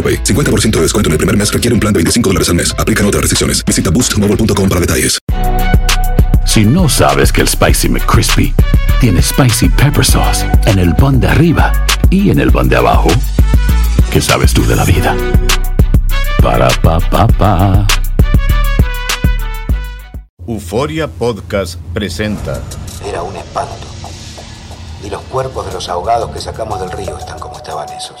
AroPay. 50% de descuento en el primer mes requiere un plan de 25 dólares al mes. Aplican otras restricciones. Visita boostmobile.com para detalles. Si no sabes que el Spicy McCrispy tiene Spicy Pepper Sauce en el pan de arriba y en el pan de abajo, ¿qué sabes tú de la vida? Para, pa, pa, pa. Euforia Podcast presenta Era un espanto. Y los cuerpos de los ahogados que sacamos del río están como estaban esos.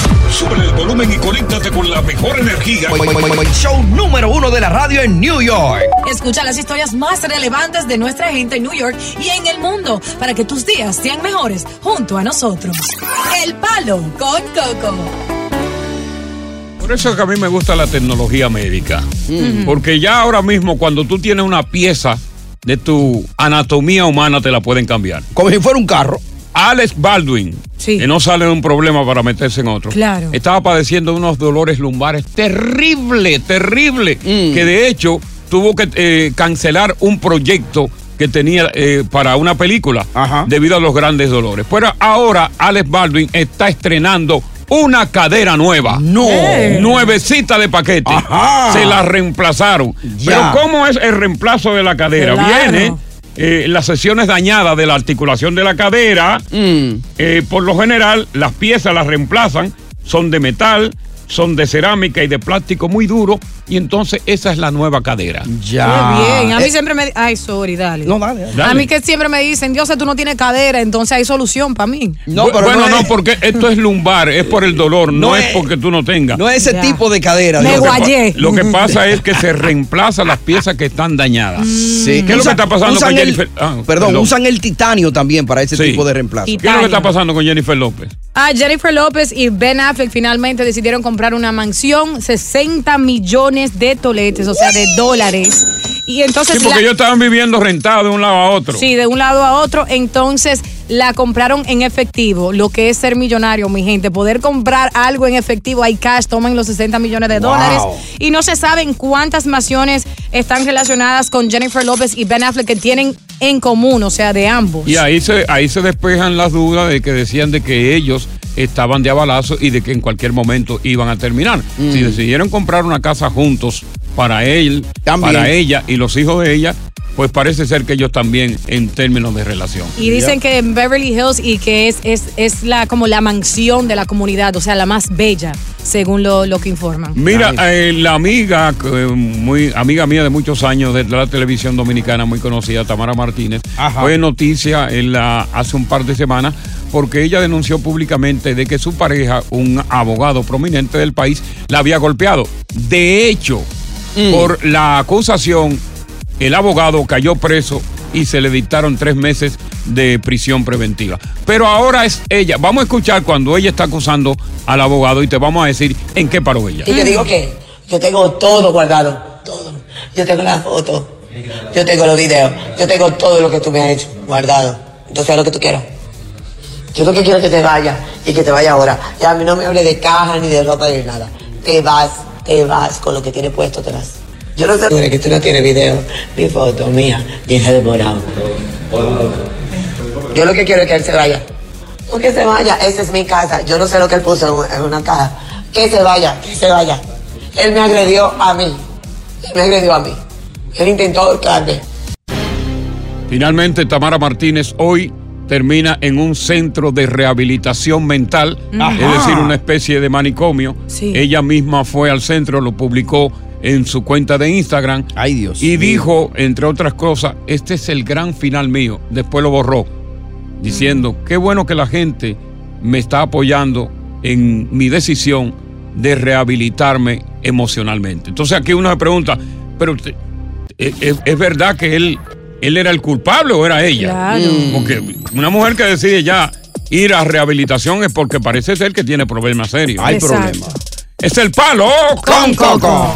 Sube el volumen y conéctate con la mejor energía. Show número uno de la radio en New York. Escucha las historias más relevantes de nuestra gente en New York y en el mundo para que tus días sean mejores junto a nosotros. El Palo con Coco. Por eso es que a mí me gusta la tecnología médica. Mm. Porque ya ahora mismo cuando tú tienes una pieza de tu anatomía humana te la pueden cambiar. Como si fuera un carro. Alex Baldwin, que no sale de un problema para meterse en otro, Claro. estaba padeciendo unos dolores lumbares terrible, terrible, Mm. que de hecho tuvo que eh, cancelar un proyecto que tenía eh, para una película debido a los grandes dolores. Pero ahora Alex Baldwin está estrenando una cadera nueva. No. Eh. Nuevecita de paquete. Ajá. Se la reemplazaron. Ya. Pero ¿cómo es el reemplazo de la cadera? Claro. Viene eh, las sesiones dañadas de la articulación de la cadera. Mm. Eh, por lo general, las piezas las reemplazan, son de metal, son de cerámica y de plástico muy duro, y entonces esa es la nueva cadera. Ya. Muy bien. A mí Eh, siempre me. Ay, sorry, dale. No, dale. dale. Dale. A mí que siempre me dicen, Dios, tú no tienes cadera, entonces hay solución para mí. No, Bu- pero bueno, no, es- porque esto es lumbar, es por el dolor, no, No es es- porque tú no tengas. No es ese Ya. tipo de cadera. Me. Lo que guayé. Lo que pasa es que se reemplazan las piezas que están dañadas. Sí. ¿Qué es lo que está pasando con el- Jennifer? Ah, perdón, perdón. usan el titanio también para ese Sí. tipo de reemplazo. Y- ¿Qué es lo que está pasando con Jennifer López? Ah, Jennifer López y Ben Affleck finalmente decidieron comprar una mansión, 60 millones de toletes, o sea, de dólares. Y entonces. Sí, porque la- ellos estaban viviendo rentados de un lado a otro. Sí, de un lado a otro. Entonces la compraron en efectivo, lo que es ser millonario, mi gente. Poder comprar algo en efectivo, hay cash, toman los 60 millones de Wow. dólares. Y no se saben cuántas mansiones están relacionadas con Jennifer López y Ben Affleck que tienen en común, o sea, de ambos. Y ahí se, ahí se despejan las dudas de que decían de que ellos estaban de abalazo y de que en cualquier momento iban a terminar. Mm. Si decidieron comprar una casa juntos para él, También. para ella y los hijos de ella, pues parece ser que ellos también en términos de relación. Y dicen que en Beverly Hills y que es, es, es la como la mansión de la comunidad, o sea, la más bella, según lo, lo que informan. Mira, eh, la amiga, eh, muy amiga mía de muchos años de la televisión dominicana, muy conocida, Tamara Martínez, Ajá. fue noticia en la, hace un par de semanas porque ella denunció públicamente de que su pareja, un abogado prominente del país, la había golpeado. De hecho, Mm. por la acusación, el abogado cayó preso y se le dictaron tres meses de prisión preventiva. Pero ahora es ella. Vamos a escuchar cuando ella está acusando al abogado y te vamos a decir en qué paró ella. Y te digo que yo tengo todo guardado, todo. Yo tengo las fotos, yo tengo los videos, yo tengo todo lo que tú me has hecho guardado. Entonces, es lo que tú quieres. Yo lo que quiero es que te vayas y que te vayas ahora. Y a mí no me hable de caja, ni de ropa, ni de nada. Te vas, te vas, con lo que tienes puesto te vas. Yo no sé que tú no tienes video, ni foto mía, ni nada de morado. Yo lo que quiero es que él se vaya. No que se vaya, esa es mi casa. Yo no sé lo que él puso en en una caja. Que se vaya, que se vaya. Él me agredió a mí. Él me agredió a mí. Él intentó ahorcarme. Finalmente, Tamara Martínez hoy termina en un centro de rehabilitación mental, Ajá. es decir, una especie de manicomio. Sí. Ella misma fue al centro, lo publicó en su cuenta de Instagram. Ay, Dios. Y dijo, entre otras cosas, este es el gran final mío. Después lo borró, diciendo, qué bueno que la gente me está apoyando en mi decisión de rehabilitarme emocionalmente. Entonces aquí uno se pregunta, pero usted- ¿es, es- verdad que él, él era el culpable o era ella? Claro. Mm. Porque una mujer que decide ya ir a rehabilitación es porque parece ser que tiene problemas serios. Hay Exacto. problema. Es el palo con coco.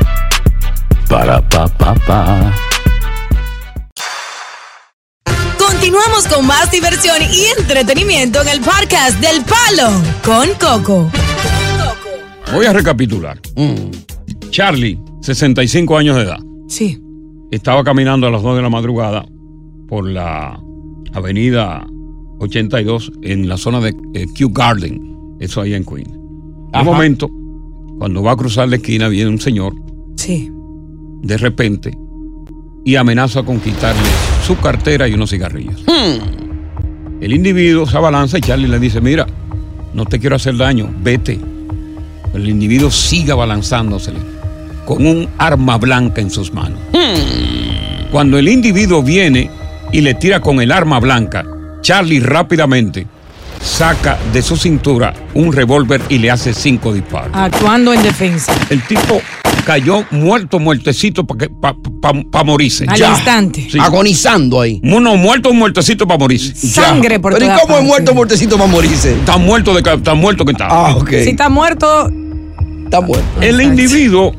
Para pa pa pa. Continuamos con más diversión y entretenimiento en el podcast del Palo con Coco. Voy a recapitular. Charlie, 65 años de edad. Sí. Estaba caminando a las 2 de la madrugada por la avenida 82 en la zona de eh, Kew Garden, eso ahí en Queens. De momento, cuando va a cruzar la esquina, viene un señor Sí. De repente y amenaza con quitarle su cartera y unos cigarrillos. El individuo se abalanza y Charlie le dice, mira, no te quiero hacer daño, vete. El individuo sigue abalanzándosele con un arma blanca en sus manos. Cuando el individuo viene y le tira con el arma blanca, Charlie rápidamente saca de su cintura un revólver y le hace cinco disparos. Actuando en defensa. El tipo cayó muerto, muertecito para pa, pa- pa morirse. Al instante. Agonizando ahí. Uno muerto, muertecito para morirse. Sangre por Pero ¿y cómo es muerto, muertecito para morirse? Está muerto, de, está muerto que está. Ah, ok. Si está muerto, Está muerto. El individuo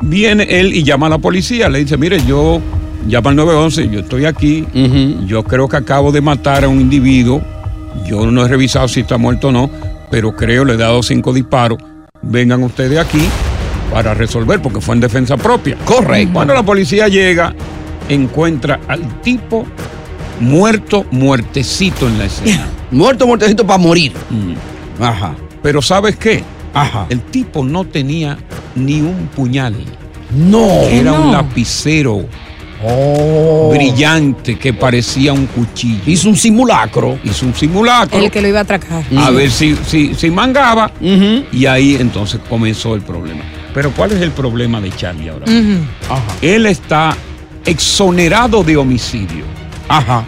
viene él y llama a la policía, le dice, mire, yo llama al 911, yo estoy aquí, yo creo que acabo de matar a un individuo, yo no he revisado si está muerto o no, pero creo le he dado cinco disparos, vengan ustedes aquí para resolver, porque fue en defensa propia. Correcto. Cuando la policía llega, encuentra al tipo muerto, muertecito en la escena. Muerto, muertecito para morir. Ajá. Pero ¿sabes qué? Ajá. El tipo no tenía ni un puñal. No. Era un lapicero. Oh. Brillante que parecía un cuchillo. Hizo un simulacro. Hizo un simulacro. el que lo iba a atracar. A ver si, si, si mangaba. Y ahí entonces comenzó el problema. Pero ¿cuál es el problema de Charlie ahora? Él está exonerado de homicidio. Ajá.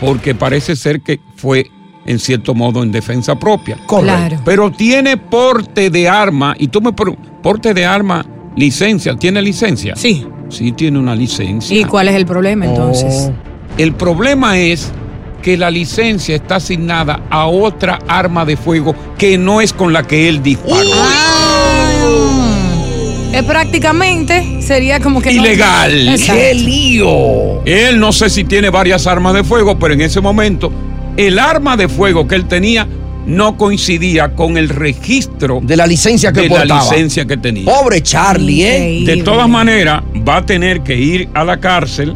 Porque parece ser que fue en cierto modo en defensa propia. Correcto. Claro. Pero tiene porte de arma y tú me porte de arma, licencia, ¿tiene licencia? Sí. Sí tiene una licencia. ¿Y cuál es el problema entonces? El problema es que la licencia está asignada a otra arma de fuego que no es con la que él disparó. Eh, prácticamente sería como que no- Ilegal. Exacto. lío! Él no sé si tiene varias armas de fuego, pero en ese momento el arma de fuego que él tenía no coincidía con el registro De la licencia que de portaba. la licencia que tenía. Pobre Charlie, ¿eh? De todas maneras, va a tener que ir a la cárcel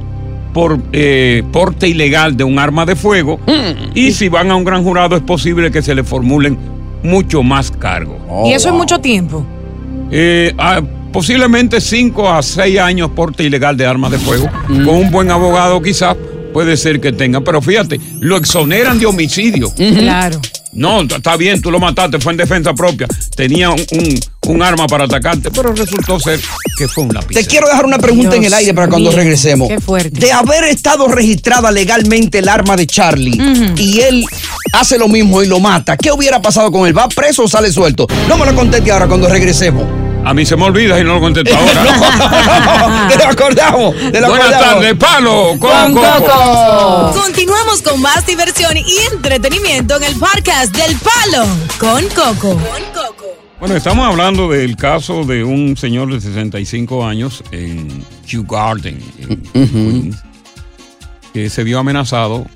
por eh, porte ilegal de un arma de fuego. Mm. Y si van a un gran jurado, es posible que se le formulen mucho más cargos. y eso es mucho tiempo. Eh, ah, posiblemente 5 a 6 años porte ilegal de armas de fuego. Mm. Con un buen abogado quizás puede ser que tenga. Pero fíjate, lo exoneran de homicidio. Claro. No, está bien, tú lo mataste, fue en defensa propia. Tenía un, un- un arma para atacarte, pero resultó ser que fue un lápiz. Te quiero dejar una pregunta en el aire para cuando mío, regresemos. qué fuerte. De haber estado registrada legalmente el arma de Charlie y él hace lo mismo y lo mata, ¿qué hubiera pasado con él? ¿Va preso o sale suelto? No me lo conteste ahora cuando regresemos. A mí se me olvida y no lo contesto ahora. Te lo acordamos. Te lo Buenas acordamos. tardes, palo con, Con Coco. Coco. Continuamos con más diversión y entretenimiento en el podcast del Palo con Coco. Bueno, estamos hablando del caso de un señor de 65 años en Kew Garden, en Queens, que se vio amenazado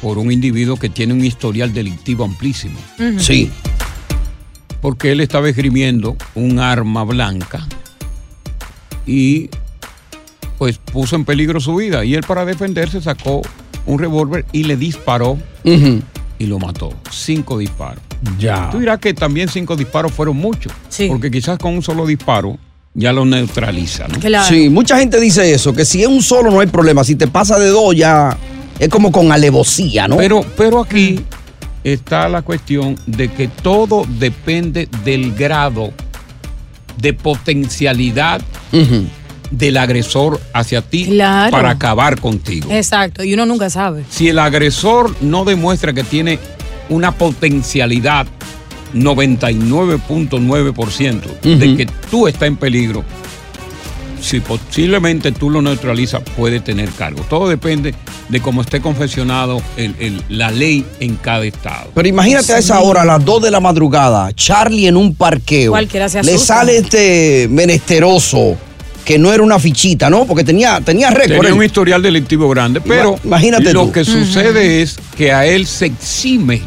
por un individuo que tiene un historial delictivo amplísimo. Ujú. Sí. Porque él estaba esgrimiendo un arma blanca y pues puso en peligro su vida. Y él para defenderse sacó un revólver y le disparó y lo mató. Cinco disparos. Ya. Tú dirás que también cinco disparos fueron muchos. Sí. Porque quizás con un solo disparo ya lo neutraliza. ¿no? Sí, mucha gente dice eso, que si es un solo no hay problema. Si te pasa de dos ya es como con alevosía, ¿no? Pero, pero aquí está la cuestión de que todo depende del grado de potencialidad del agresor hacia ti Claro. para acabar contigo. Exacto, y uno nunca sabe. Si el agresor no demuestra que tiene una potencialidad 99.9% de que tú estás en peligro, si posiblemente tú lo neutralizas, puede tener cargo. Todo depende de cómo esté confeccionado el- el- la ley en cada estado. Pero imagínate a esa hora, a las 2 de la madrugada, Charlie en un parqueo. Cualquiera se Le sale este menesteroso, que no era una fichita, ¿no? Porque tenía, tenía récord. Tenía un historial delictivo grande, pero imagínate lo tú. que sucede es que a él se exime,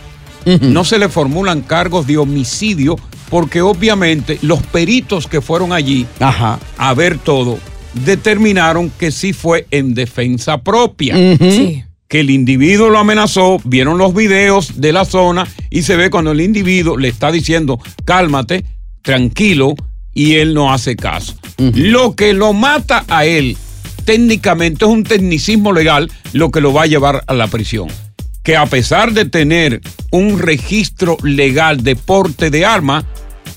no se le formulan cargos de homicidio, porque obviamente los peritos que fueron allí Ajá. a ver todo determinaron que sí fue en defensa propia. Sí. Que el individuo lo amenazó, vieron los videos de la zona y se ve cuando el individuo le está diciendo, cálmate, tranquilo, y él no hace caso. Lo que lo mata a él técnicamente es un tecnicismo legal lo que lo va a llevar a la prisión. Que a pesar de tener un registro legal de porte de arma,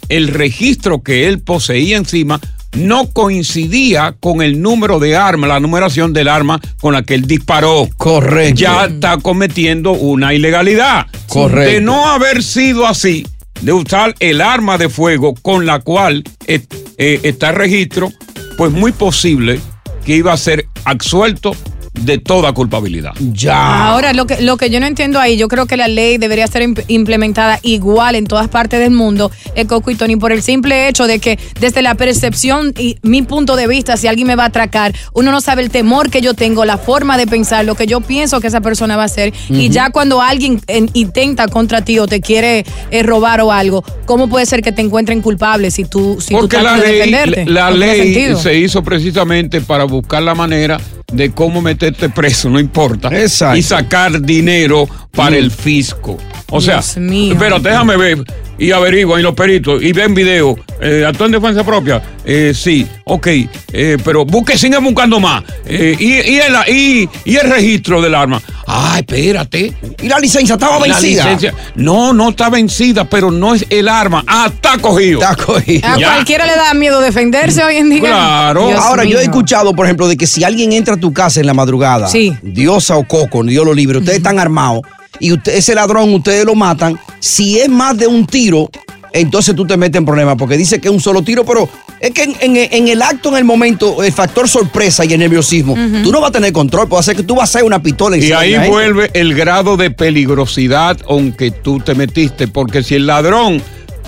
el registro que él poseía encima no coincidía con el número de arma, la numeración del arma con la que él disparó. Correcto. Ya está cometiendo una ilegalidad. Correcto. De no haber sido así, de usar el arma de fuego con la cual eh, eh, está el registro, pues muy posible que iba a ser absuelto de toda culpabilidad. Ya. Ahora, lo que, lo que yo no entiendo ahí, yo creo que la ley debería ser imp- implementada igual en todas partes del mundo, eh, Coco y Tony, por el simple hecho de que desde la percepción y mi punto de vista, si alguien me va a atracar, uno no sabe el temor que yo tengo, la forma de pensar, lo que yo pienso que esa persona va a hacer. Y ya cuando alguien intenta contra ti o te quiere eh, robar o algo, ¿cómo puede ser que te encuentren culpable si tú, si tú Porque la tratas de ley, defenderte? la No ley se hizo precisamente para buscar la manera de cómo meterte preso, no importa. Exacto. Y sacar dinero para Mm. el fisco. O sea, Dios mío. espérate, déjame ver y averigua y los peritos y ven video. Eh, ¿Actúa en defensa propia? Eh, sí, ok. eh, pero busque, sigue buscando más. Eh, y, y el, y, y el registro del arma. Ah, espérate. ¿Y la licencia estaba La vencida? licencia- no, no está vencida, pero no es el arma. Ah, está cogido. Está cogido. A Ya. cualquiera le da miedo defenderse hoy en día. Dios Ahora, yo he escuchado, por ejemplo, de que si alguien entra a tu casa en la madrugada, Sí. Diosa o Coco, Dios lo libre, ustedes están armados y usted, ese ladrón ustedes lo matan, si es más de un tiro, entonces tú te metes en problemas porque dice que es un solo tiro, pero es que en, en- en el acto, en el momento, el factor sorpresa y el nerviosismo, tú no vas a tener control, puede ser que tú vas a hacer una pistola Y encima ahí vuelve el grado de peligrosidad aunque tú te metiste, porque si el ladrón,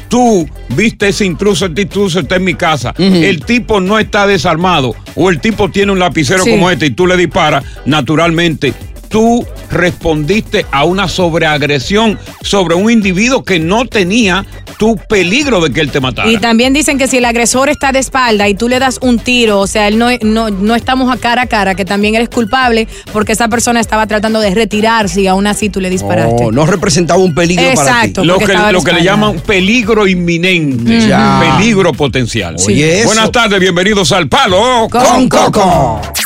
tú viste ese intruso, este intruso está en mi casa, el tipo no está desarmado o el tipo tiene un lapicero Sí. como este y tú le disparas, naturalmente tú respondiste a una sobreagresión sobre un individuo que no tenía tu peligro de que él te matara. Y también dicen que si el agresor está de espalda y tú le das un tiro, o sea, él no, no, no estamos a cara a cara, que también eres culpable porque esa persona estaba tratando de retirarse y aún así tú le disparaste. No, no representaba un peligro Exacto, para ti. Lo porque que, lo que le llaman peligro inminente, Mm. Ya. peligro potencial. Oye, eso. Buenas tardes, bienvenidos al Palo Con Coco.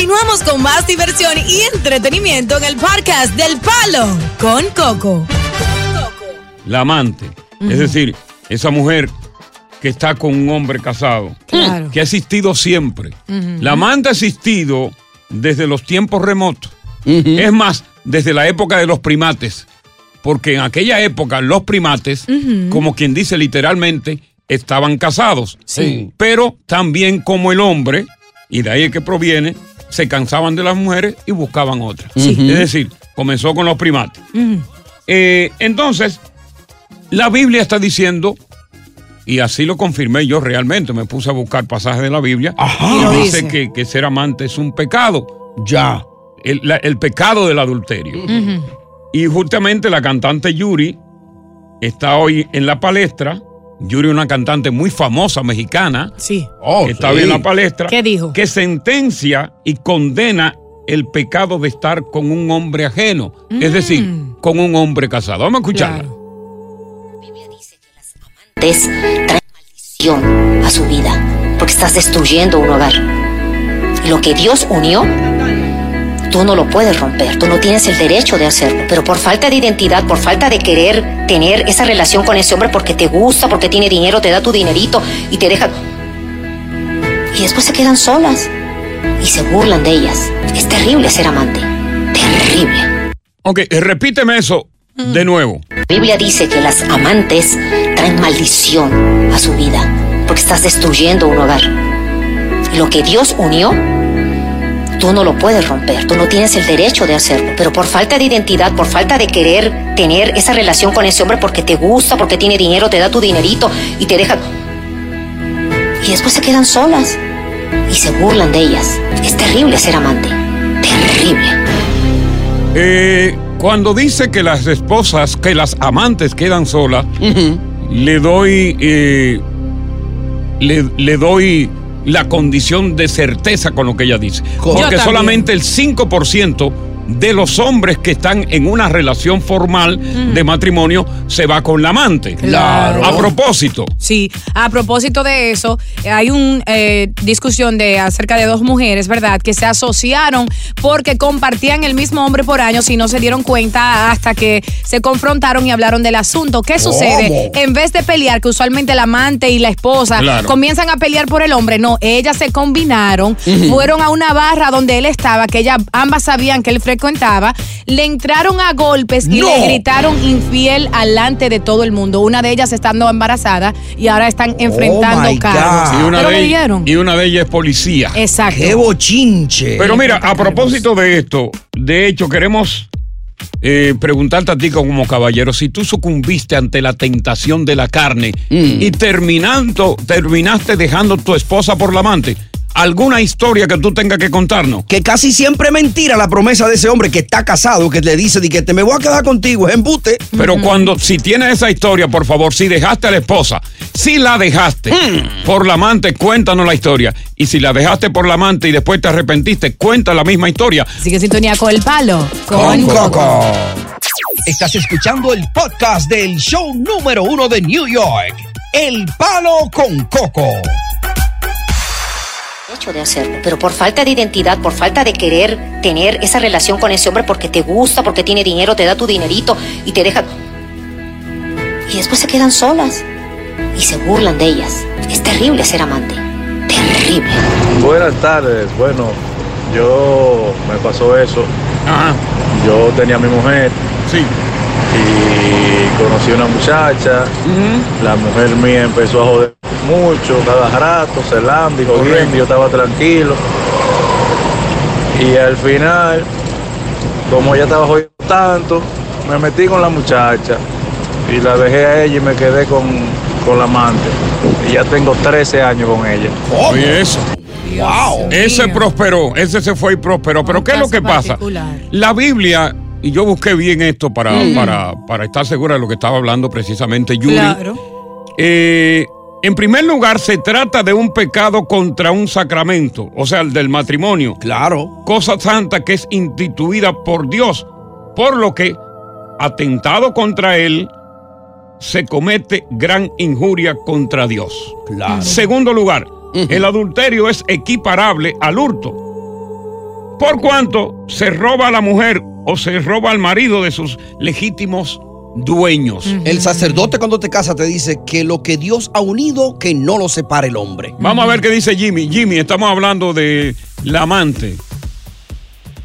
Continuamos con más diversión y entretenimiento en el podcast del Palo con Coco. La amante. Es decir, esa mujer que está con un hombre casado. Claro. Que ha existido siempre. La amante ha existido desde los tiempos remotos. Es más, desde la época de los primates. Porque en aquella época los primates, como quien dice literalmente, estaban casados. Sí. Pero también como el hombre, y de ahí es que proviene, se cansaban de las mujeres y buscaban otras. Sí. Es decir, comenzó con los primates. Eh, entonces, la Biblia está diciendo, y así lo confirmé yo realmente, me puse a buscar pasajes de la Biblia, Ajá. y dice que, que ser amante es un pecado. Ya. El, la- el pecado del adulterio. Y justamente la cantante Yuri está hoy en la palestra. Yuri una cantante muy famosa mexicana. Sí. Oh, que está sí. en la palestra. ¿Qué dijo? Que sentencia y condena el pecado de estar con un hombre ajeno. Es decir, con un hombre casado. Vamos a escucharla. es trae maldición a su vida, porque estás destruyendo un hogar. Y lo que Dios unió, tú no lo puedes romper, tú no tienes el derecho de hacerlo, pero por falta de identidad, por falta de querer tener esa relación con ese hombre porque te gusta, porque tiene dinero, te da tu dinerito y te deja... Y después se quedan solas y se burlan de ellas. Es terrible ser amante, terrible. Ok, eh, repíteme eso de nuevo. La Biblia dice que las amantes traen maldición a su vida, porque estás destruyendo un hogar. Y lo que Dios unió, tú no lo puedes romper, tú no tienes el derecho de hacerlo, pero por falta de identidad, por falta de querer tener esa relación con ese hombre porque te gusta, porque tiene dinero, te da tu dinerito y te deja... Y después se quedan solas y se burlan de ellas. Es terrible ser amante, terrible. Eh, cuando dice que las esposas, que las amantes quedan solas, le doy. eh, le, le doy la condición de certeza con lo que ella dice. Porque solamente el 5% de los hombres que están en una relación formal de matrimonio se va con la amante. Claro. A propósito. Sí, a propósito de eso, hay una discusión de acerca de dos mujeres, ¿verdad? Que se asociaron porque compartían el mismo hombre por años y no se dieron cuenta hasta que se confrontaron y hablaron del asunto. ¿Qué sucede? En vez de pelear, que usualmente el amante y la esposa Claro. comienzan a pelear por el hombre, no, ellas se combinaron, fueron a una barra donde él estaba, que ellas ambas sabían que él frecuentaba, le entraron a golpes y No. le gritaron infiel alante de todo el mundo. Una de ellas estando embarazada y ahora están enfrentando Oh cargos. Y una, Pero de ellas, y una de ellas es policía. Exacto. ¡Qué bochinche! Pero mira, a propósito de esto, de hecho, queremos eh, preguntarte a ti como caballero, si tú sucumbiste ante la tentación de la carne y terminando, terminaste dejando tu esposa por la amante, alguna historia que tú tengas que contarnos. Que casi siempre mentira la promesa de ese hombre que está casado, que le dice de que te me voy a quedar contigo, es embute. Pero cuando, si tienes esa historia, por favor, si dejaste a la esposa, si la dejaste Hmm. por la amante, cuéntanos la historia. Y si la dejaste por la amante y después te arrepentiste, cuenta la misma historia. Así que sintonía con el palo. Con Coco. Estás escuchando el podcast del show número uno de New York, El Palo con Coco. Hecho de hacerlo, pero por falta de identidad, por falta de querer tener esa relación con ese hombre porque te gusta, porque tiene dinero, te da tu dinerito y te deja... Y después se quedan solas y se burlan de ellas. Es terrible ser amante. Terrible. Buenas tardes. Bueno, yo me pasó eso. Yo tenía a mi mujer. Sí. Y conocí a una muchacha. La mujer mía empezó a joder mucho, cada rato, celando y jodiendo. y Yo estaba tranquilo. Y al final, como ella estaba jodiendo tanto, me metí con la muchacha. Y la dejé a ella y me quedé con, con la amante. Y ya tengo 13 años con ella. Oye, eso. Wow. Ese prosperó, ese se fue y prosperó. Pero ¿qué es lo que pasa? La Biblia, y yo busqué bien esto para, Mm. para, para estar segura de lo que estaba hablando precisamente Yuri. Claro. Eh, en primer lugar, se trata de un pecado contra un sacramento, o sea, el del matrimonio. Claro. Cosa santa que es instituida por Dios, por lo que, atentado contra él, se comete gran injuria contra Dios. Claro. Segundo lugar, el adulterio es equiparable al hurto. Por cuanto se roba a la mujer o se roba al marido de sus legítimos dueños. El sacerdote cuando te casa te dice que lo que Dios ha unido, que no lo separe el hombre. Vamos a ver qué dice Jimmy. Jimmy, estamos hablando de la amante.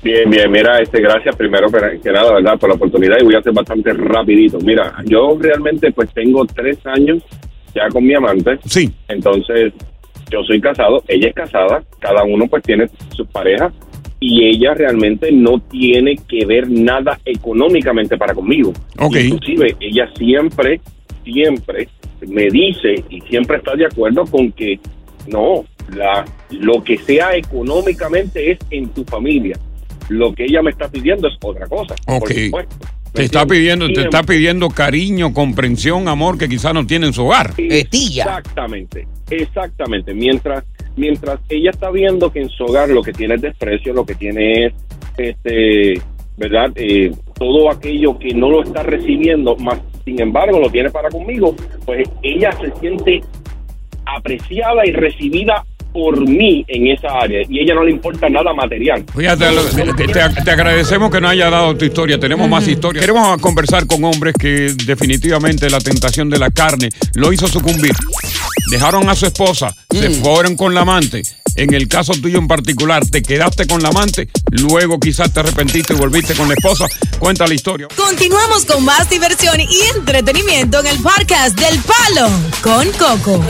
Bien, bien, mira, este, gracias primero que que nada, ¿verdad? Por la oportunidad y voy a ser bastante rapidito. Mira, yo realmente pues tengo tres años ya con mi amante. Sí. Entonces, yo soy casado, ella es casada, cada uno pues tiene sus parejas y ella realmente no tiene que ver nada económicamente para conmigo. Inclusive, ella siempre, siempre me dice y siempre está de acuerdo con que no, la, lo que sea económicamente es en tu familia. Lo que ella me está pidiendo es otra cosa. por Ok. supuesto. Te está pidiendo, te está pidiendo cariño, comprensión, amor que quizás no tiene en su hogar. Exactamente, exactamente. Mientras, mientras ella está viendo que en su hogar lo que tiene es desprecio, lo que tiene es, este, ¿verdad? Eh, todo aquello que no lo está recibiendo, más sin embargo lo tiene para conmigo, pues ella se siente apreciada y recibida por mí en esa área y a ella no le importa nada material. Fíjate, te- te agradecemos que nos haya dado tu historia. Tenemos más historias. Queremos conversar con hombres que definitivamente la tentación de la carne lo hizo sucumbir. Dejaron a su esposa, se fueron con la amante. En el caso tuyo en particular, te quedaste con la amante, luego quizás te arrepentiste y volviste con la esposa. Cuenta la historia. Continuamos con más diversión y entretenimiento en el podcast del Palo con Coco.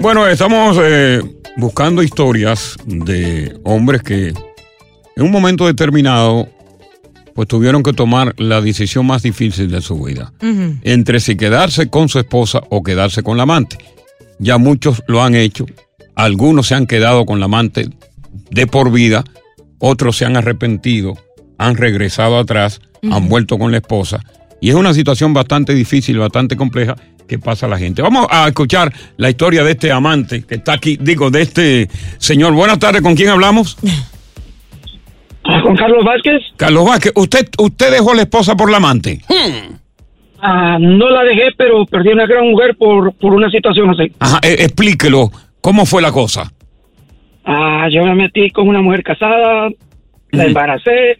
Bueno, estamos eh, buscando historias de hombres que en un momento determinado pues tuvieron que tomar la decisión más difícil de su vida. entre si quedarse con su esposa o quedarse con la amante. Ya muchos lo han hecho, algunos se han quedado con la amante de por vida, otros se han arrepentido, han regresado atrás, han vuelto con la esposa. Y es una situación bastante difícil, bastante compleja que pasa a la gente. Vamos a escuchar la historia de este amante que está aquí, digo, de este señor. Buenas tardes, ¿con quién hablamos? Con Carlos Vázquez. Carlos Vázquez, ¿usted, usted dejó la esposa por la amante? Ah, no la dejé, pero perdí una gran mujer por, por una situación así. Ajá, eh, explíquelo, ¿cómo fue la cosa? Ah, yo me metí con una mujer casada, la embaracé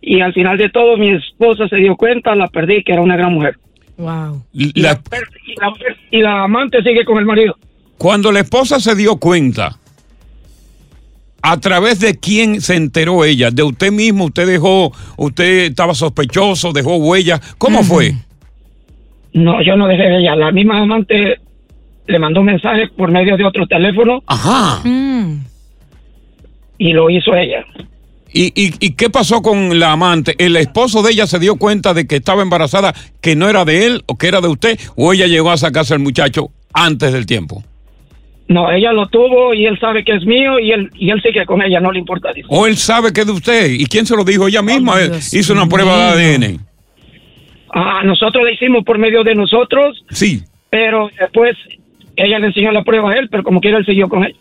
y al final de todo mi esposa se dio cuenta, la perdí, que era una gran mujer. Wow. Y la, y la mujer- y la amante sigue con el marido. Cuando la esposa se dio cuenta, ¿a través de quién se enteró ella? ¿De usted mismo? ¿Usted dejó, usted estaba sospechoso, dejó huella? ¿Cómo fue? No, yo no dejé de ella. La misma amante le mandó un mensaje por medio de otro teléfono. Ajá. Y lo hizo ella. ¿Y, y, y qué pasó con la amante? ¿El esposo de ella se dio cuenta de que estaba embarazada, que no era de él o que era de usted? ¿O ella llegó a sacarse al muchacho antes del tiempo? No, ella lo tuvo y él sabe que es mío y él, y él sigue con ella, no le importa. dice. O él sabe que es de usted. ¿Y quién se lo dijo? Ella misma hizo una prueba de ADN. Ah, nosotros le hicimos por medio de nosotros, Sí. pero después ella le enseñó la prueba a él, pero como quiera él siguió con él.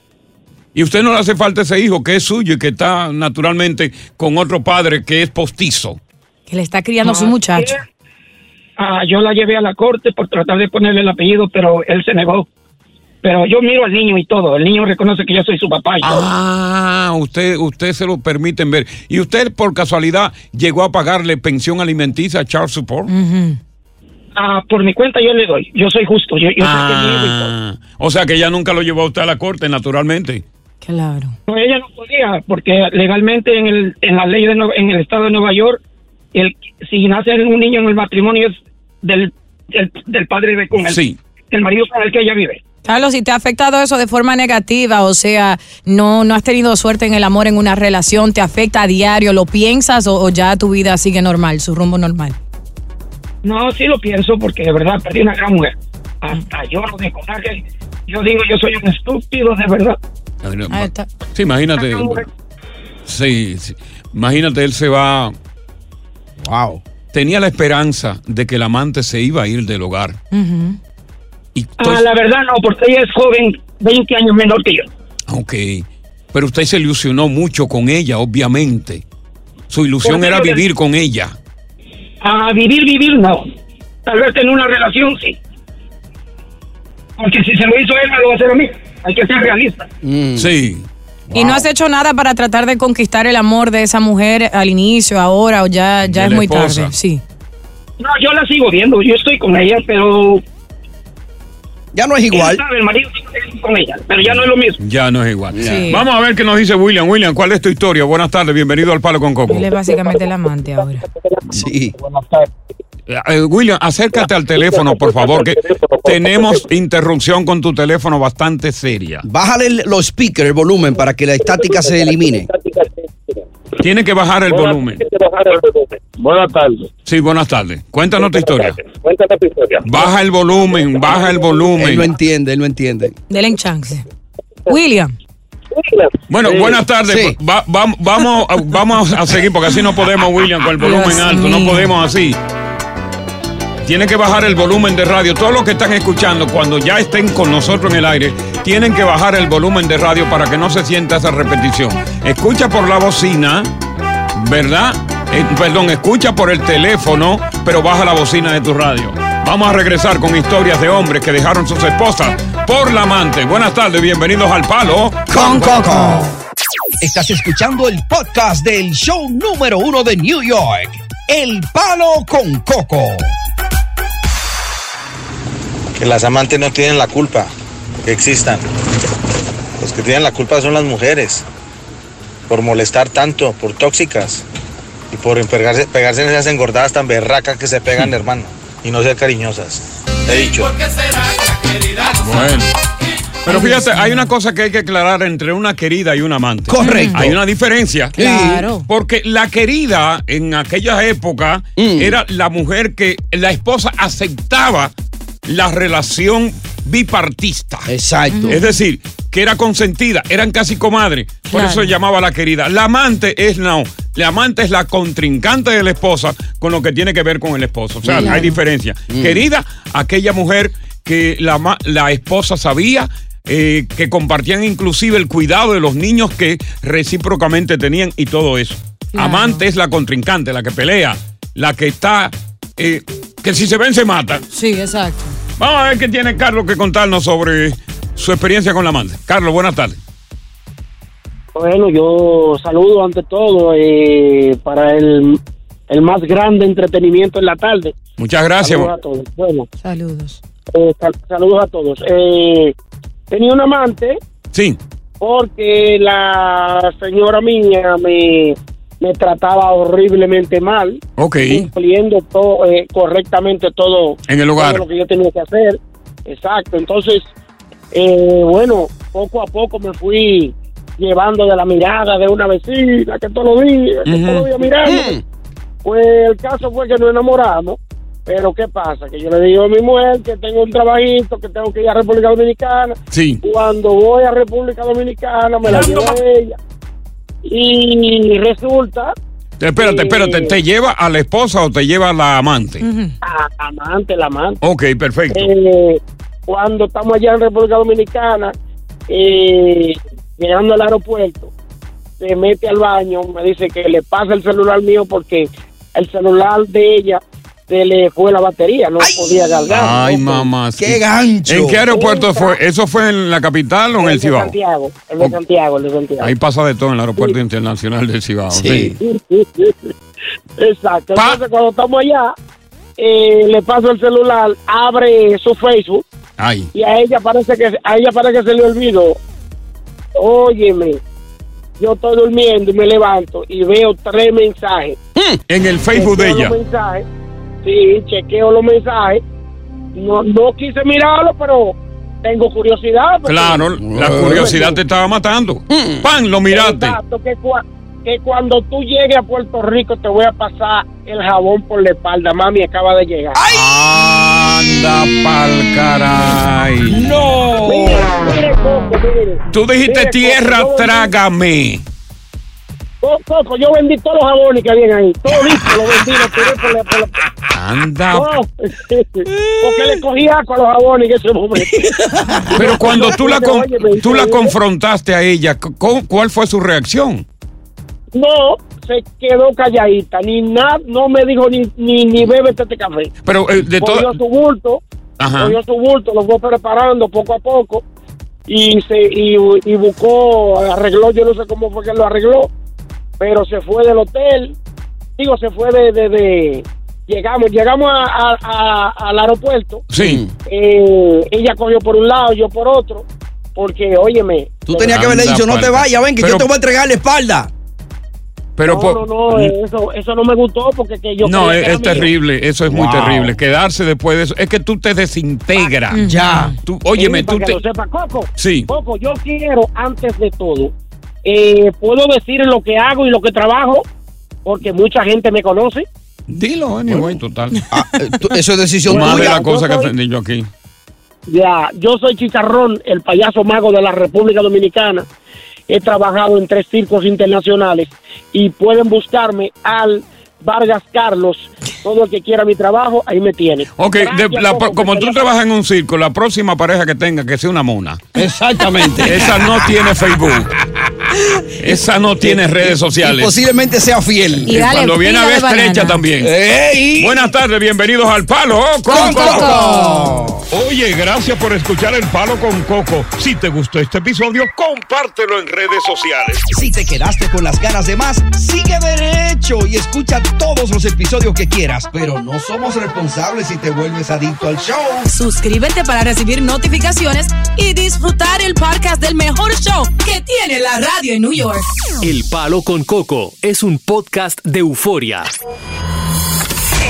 Y usted no le hace falta ese hijo que es suyo y que está naturalmente con otro padre que es postizo. Que le está criando a su Ah, muchacho. Ah, yo la llevé a la corte por tratar de ponerle el apellido, pero él se negó. Pero yo miro al niño y todo. El niño reconoce que yo soy su papá y todo. Ah, usted, usted se lo permiten ver. ¿Y usted por casualidad llegó a pagarle pensión alimenticia a Charles Support? Ah, por mi cuenta yo le doy. Yo soy justo. Yo, yo. Ah, o sea que ella nunca lo llevó a usted a la corte, naturalmente. Claro. No, ella no podía, porque legalmente en, el, en la ley de en el estado de Nueva York, el, si nace un niño en el matrimonio es del, del, del padre de con el, Sí. el marido con el que ella vive. Carlos, si te ha afectado eso de forma negativa, o sea, no, no has tenido suerte en el amor, en una relación, te afecta a diario, ¿lo piensas o, o ya tu vida sigue normal, su rumbo normal? No, sí lo pienso, porque de verdad perdí una gran mujer. Hasta lloro de coraje. Yo digo, yo soy un estúpido, de verdad. Ahí está. Sí, imagínate. Sí, sí. Imagínate, él se va. Wow. Tenía la esperanza de que el amante se iba a ir del hogar. Y Ah, la verdad no, porque ella es joven, 20 años menor que yo. Ok. Pero usted se ilusionó mucho con ella, obviamente. Su ilusión Porque era vivir con ella. A vivir, vivir, no. Tal vez en una relación, sí. Porque si se lo hizo él, me lo va a hacer a mí. Hay que ser realista. Sí. ¿Y no has hecho nada para tratar de conquistar el amor de esa mujer al inicio, ahora, o ya, ya De es muy esposa. tarde? Sí. No, yo la sigo viendo, yo estoy con ella, pero... Ya no es igual. Él sabe, el marido sigue con ella, pero ya no es lo mismo. Ya no es igual. Sí. Vamos a ver qué nos dice William. William, ¿cuál es tu historia? Buenas tardes, bienvenido al Palo con Coco. Él es básicamente el amante ahora. Sí. Eh, William, acércate al teléfono, por favor, que tenemos interrupción con tu teléfono bastante seria. Bájale los speakers, el volumen, para que la estática se elimine. Tiene que bajar el volumen. Buenas tardes. Sí, buenas tardes. Cuéntanos tu historia. Cuéntame tu historia. Baja el volumen, baja el Él no volumen. entiende, él no entiende. Denle en chance. William. Bueno, Sí. buenas tardes. Sí. Va- va- vamos, vamos a seguir porque así no podemos, William, con el volumen Dios alto. No podemos así. Tiene que bajar el volumen de radio. Todos los que están escuchando, cuando ya estén con nosotros en el aire, tienen que bajar el volumen de radio para que no se sienta esa repetición. Escucha por la bocina, ¿verdad? Eh, perdón, escucha por el teléfono, pero baja la bocina de tu radio. Vamos a regresar con historias de hombres que dejaron sus esposas por la amante. Buenas tardes, bienvenidos al Palo Con Coco. Estás escuchando el podcast del show número uno de New York. El Palo con Coco. Que las amantes no tienen la culpa que existan. Los que tienen la culpa son las mujeres, por molestar tanto, por tóxicas y por pegarse, pegarse en esas engordadas tan berracas que se pegan, hermano, y no ser cariñosas. He dicho. Bueno. Pero fíjate, hay una cosa que hay que aclarar entre una querida y un amante. Correcto. Hay una diferencia. Claro. Porque la querida en aquella época Mm. era la mujer que la esposa aceptaba la relación bipartista. Exacto. Es decir, que era consentida, eran casi comadres. Por Claro. eso se llamaba la querida. La amante es no. La amante es la contrincante de la esposa con lo que tiene que ver con el esposo. O sea, Claro. hay diferencia. Mm. Querida, aquella mujer que la, la esposa sabía eh, que compartían inclusive el cuidado de los niños que recíprocamente tenían y todo eso. Claro. Amante es la contrincante, la que pelea, la que está, eh, que si se ven se mata. Sí, exacto. Vamos a ver qué tiene Carlos que contarnos sobre su experiencia con la amante. Carlos, buenas tardes. Bueno, yo saludo ante todo eh, para el, el más grande entretenimiento en la tarde. Muchas gracias. Saludos a todos. Bueno, Saludos. eh, sal- saludos a todos. Eh, tenía un amante Sí. porque la señora mía me, me trataba horriblemente mal, cumpliendo todo, eh, correctamente todo, En el hogar. todo lo que yo tenía que hacer. Exacto. Entonces, eh, bueno, poco a poco me fui llevando de la mirada de una vecina que todos los días, que Ujú. todos los días mirando. Pues el caso fue que nos enamoramos Pero ¿qué pasa? Que yo le digo a mi mujer que tengo un trabajito, que tengo que ir a República Dominicana. Sí. Cuando voy a República Dominicana me la llevo a ella. Y resulta... Espérate, eh, espérate, ¿te lleva a la esposa o te lleva a la amante? a- amante, la amante. Ok, perfecto. Eh, cuando estamos allá en República Dominicana, eh, llegando al aeropuerto, se mete al baño, me dice que le pasa el celular mío porque el celular de ella se le fue la batería, no podía cargar. Ay, ¿no? mamá. ¡Qué gancho! ¿En qué aeropuerto fue? ¿Eso fue en la capital o en el El Cibao? Santiago, el de Santiago, el de Santiago. Ahí pasa de todo en el aeropuerto internacional del Cibao. Sí. Exacto. Entonces, cuando estamos allá, eh, le paso el celular, abre su Facebook Ay. y a ella parece que a ella parece que se le olvidó. Óyeme, yo estoy durmiendo y me levanto y veo tres mensajes. En el Facebook de ella. mensajes. Sí, chequeo los mensajes. No, no quise mirarlo, pero tengo curiosidad. Claro, la curiosidad te estaba matando. ¡Pan! Lo miraste. Exacto, que, cua- que cuando tú llegues a Puerto Rico te voy a pasar el jabón por la espalda. Mami acaba de llegar. Anda pa'l caray. ¡No! Mire, mire, Coco, mire. Tú dijiste Mire, tierra, trágame. Co- Coco, yo vendí todos los jabones que habían ahí. Todo listo, lo vendí, lo tiré por la... Por la Anda. Porque le cogí asco a los jabones en ese momento. Pero cuando tú la, con- tú la confrontaste a ella, cu- ¿cuál fue su reacción? No, se quedó calladita, ni nada, no me dijo ni, ni, ni bébete este café. Pero eh, de Cogió todo. su bulto, Ajá. cogió su bulto, lo fue preparando poco a poco y se y, y buscó, arregló, yo no sé cómo fue que lo arregló, pero se fue del hotel, digo, se fue de, de, de- llegamos, llegamos a- a- a- al aeropuerto, Sí. eh, ella cogió por un lado, yo por otro, porque, óyeme. Tú tenías que haberle dicho, no te vayas, ven, que Pero- yo te voy a entregar la espalda. Pero no, por- no, no, eso, eso no me gustó porque que yo No, es, que terrible, eso es muy terrible. Quedarse después de eso, es que tú te desintegras. Ya. Tú, óyeme, Sí, tú para te... que lo sepa, Coco. Sí. Coco, yo quiero, antes de todo, eh, puedo decir lo que hago y lo que trabajo, porque mucha gente me conoce. Dilo, anyway, total. Eh, tú- Eso es decisión Más de Mira, la cosa que aprendí yo aquí. Ya, yo soy Chicharrón, el payaso mago de la República Dominicana. He trabajado en tres circos internacionales y pueden buscarme al Vargas Carlos. Todo el que quiera mi trabajo, ahí me tiene. Ok, de- la- como tú trabajas en un circo, la próxima pareja que tenga que sea una mona. Exactamente. Esa no tiene Facebook. Esa no tiene redes Y sociales. posiblemente sea fiel. Y dale Cuando viene a ver estrecha también. ¡Ey! Buenas tardes, bienvenidos al Palo con, Con Coco. Coco. Oye, gracias por escuchar El Palo con Coco. Si te gustó este episodio, compártelo en redes sociales. Si te quedaste con las ganas de más, sigue derecho y escucha todos los episodios que quieras. Pero no somos responsables si te vuelves adicto al show. Suscríbete para recibir notificaciones y disfrutar el podcast del mejor show que tiene la radio en New York. El Palo con Coco es un podcast de euforia.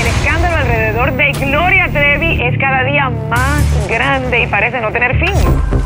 El escándalo alrededor de Gloria Trevi es cada día más grande y parece no tener fin.